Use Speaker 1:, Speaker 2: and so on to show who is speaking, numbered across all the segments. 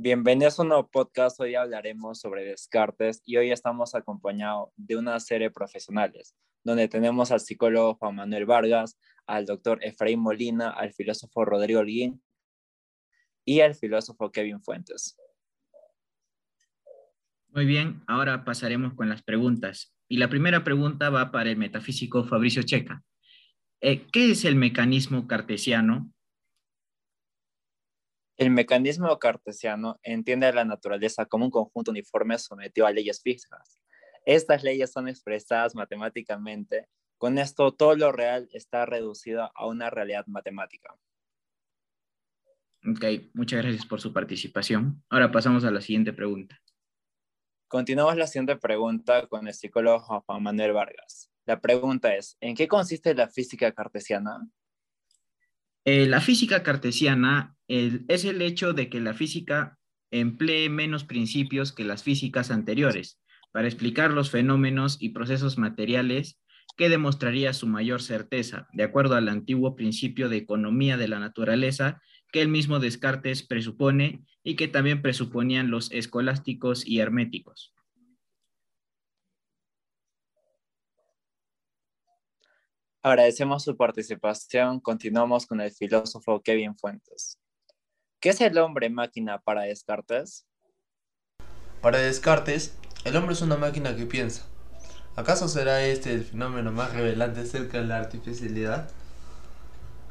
Speaker 1: Bienvenidos a un nuevo podcast. Hoy hablaremos sobre Descartes y hoy estamos acompañados de una serie de profesionales, donde tenemos al psicólogo Juan Manuel Vargas, al doctor Efraín Molina, al filósofo Rodrigo Holguín y al filósofo Kevin Fuentes.
Speaker 2: Muy bien, ahora pasaremos con las preguntas. Y la primera pregunta va para el metafísico Fabricio Checa. Eh, ¿Qué es el mecanismo cartesiano
Speaker 1: el mecanismo cartesiano entiende a la naturaleza como un conjunto uniforme sometido a leyes fijas. Estas leyes son expresadas matemáticamente. Con esto, todo lo real está reducido a una realidad matemática.
Speaker 2: Ok, muchas gracias por su participación. Ahora pasamos a la siguiente pregunta.
Speaker 1: Continuamos la siguiente pregunta con el psicólogo Juan Manuel Vargas. La pregunta es, ¿en qué consiste la física cartesiana?
Speaker 2: Eh, la física cartesiana es el hecho de que la física emplee menos principios que las físicas anteriores para explicar los fenómenos y procesos materiales que demostraría su mayor certeza, de acuerdo al antiguo principio de economía de la naturaleza que el mismo Descartes presupone y que también presuponían los escolásticos y herméticos.
Speaker 1: Agradecemos su participación. Continuamos con el filósofo Kevin Fuentes. ¿Qué es el hombre máquina para Descartes?
Speaker 3: Para Descartes, el hombre es una máquina que piensa. ¿Acaso será este el fenómeno más revelante acerca de la artificialidad?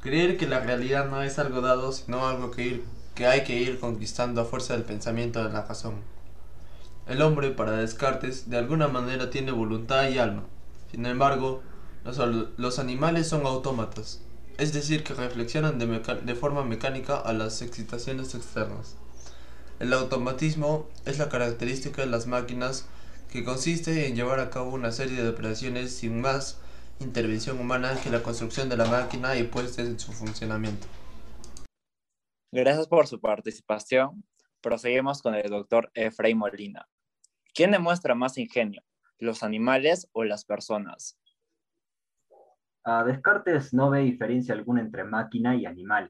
Speaker 3: Creer que la realidad no es algo dado, sino algo que, que hay que ir conquistando a fuerza del pensamiento de la razón. El hombre, para Descartes, de alguna manera tiene voluntad y alma. Sin embargo, los, animales son autómatas, es decir, que reflexionan de, forma mecánica a las excitaciones externas. El automatismo es la característica de las máquinas que consiste en llevar a cabo una serie de operaciones sin más intervención humana que la construcción de la máquina y puesta en su funcionamiento.
Speaker 1: Gracias por su participación. Proseguimos con el doctor Efraín Molina. ¿Quién demuestra más ingenio, los animales o las personas?
Speaker 4: Descartes no ve diferencia alguna entre máquina y animal,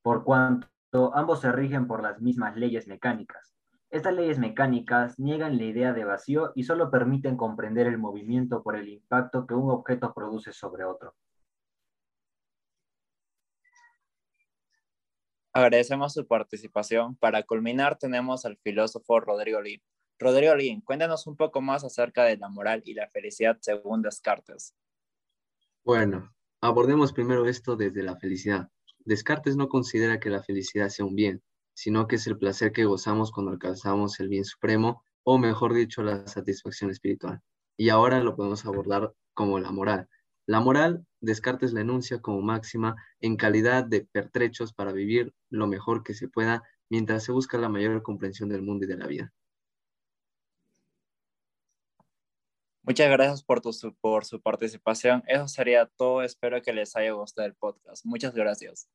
Speaker 4: por cuanto ambos se rigen por las mismas leyes mecánicas. Estas leyes mecánicas niegan la idea de vacío y solo permiten comprender el movimiento por el impacto que un objeto produce sobre otro.
Speaker 1: Agradecemos su participación. Para culminar tenemos al filósofo Rodrigo Lin. Rodrigo Lin, cuéntanos un poco más acerca de la moral y la felicidad según Descartes.
Speaker 5: Bueno, abordemos primero esto desde la felicidad. Descartes no considera que la felicidad sea un bien, sino que es el placer que gozamos cuando alcanzamos el bien supremo, o mejor dicho, la satisfacción espiritual. Y ahora lo podemos abordar como la moral. La moral, Descartes la enuncia como máxima en calidad de pertrechos para vivir lo mejor que se pueda mientras se busca la mayor comprensión del mundo y de la vida.
Speaker 1: Muchas gracias por, por su participación. Eso sería todo. Espero que les haya gustado el podcast. Muchas gracias.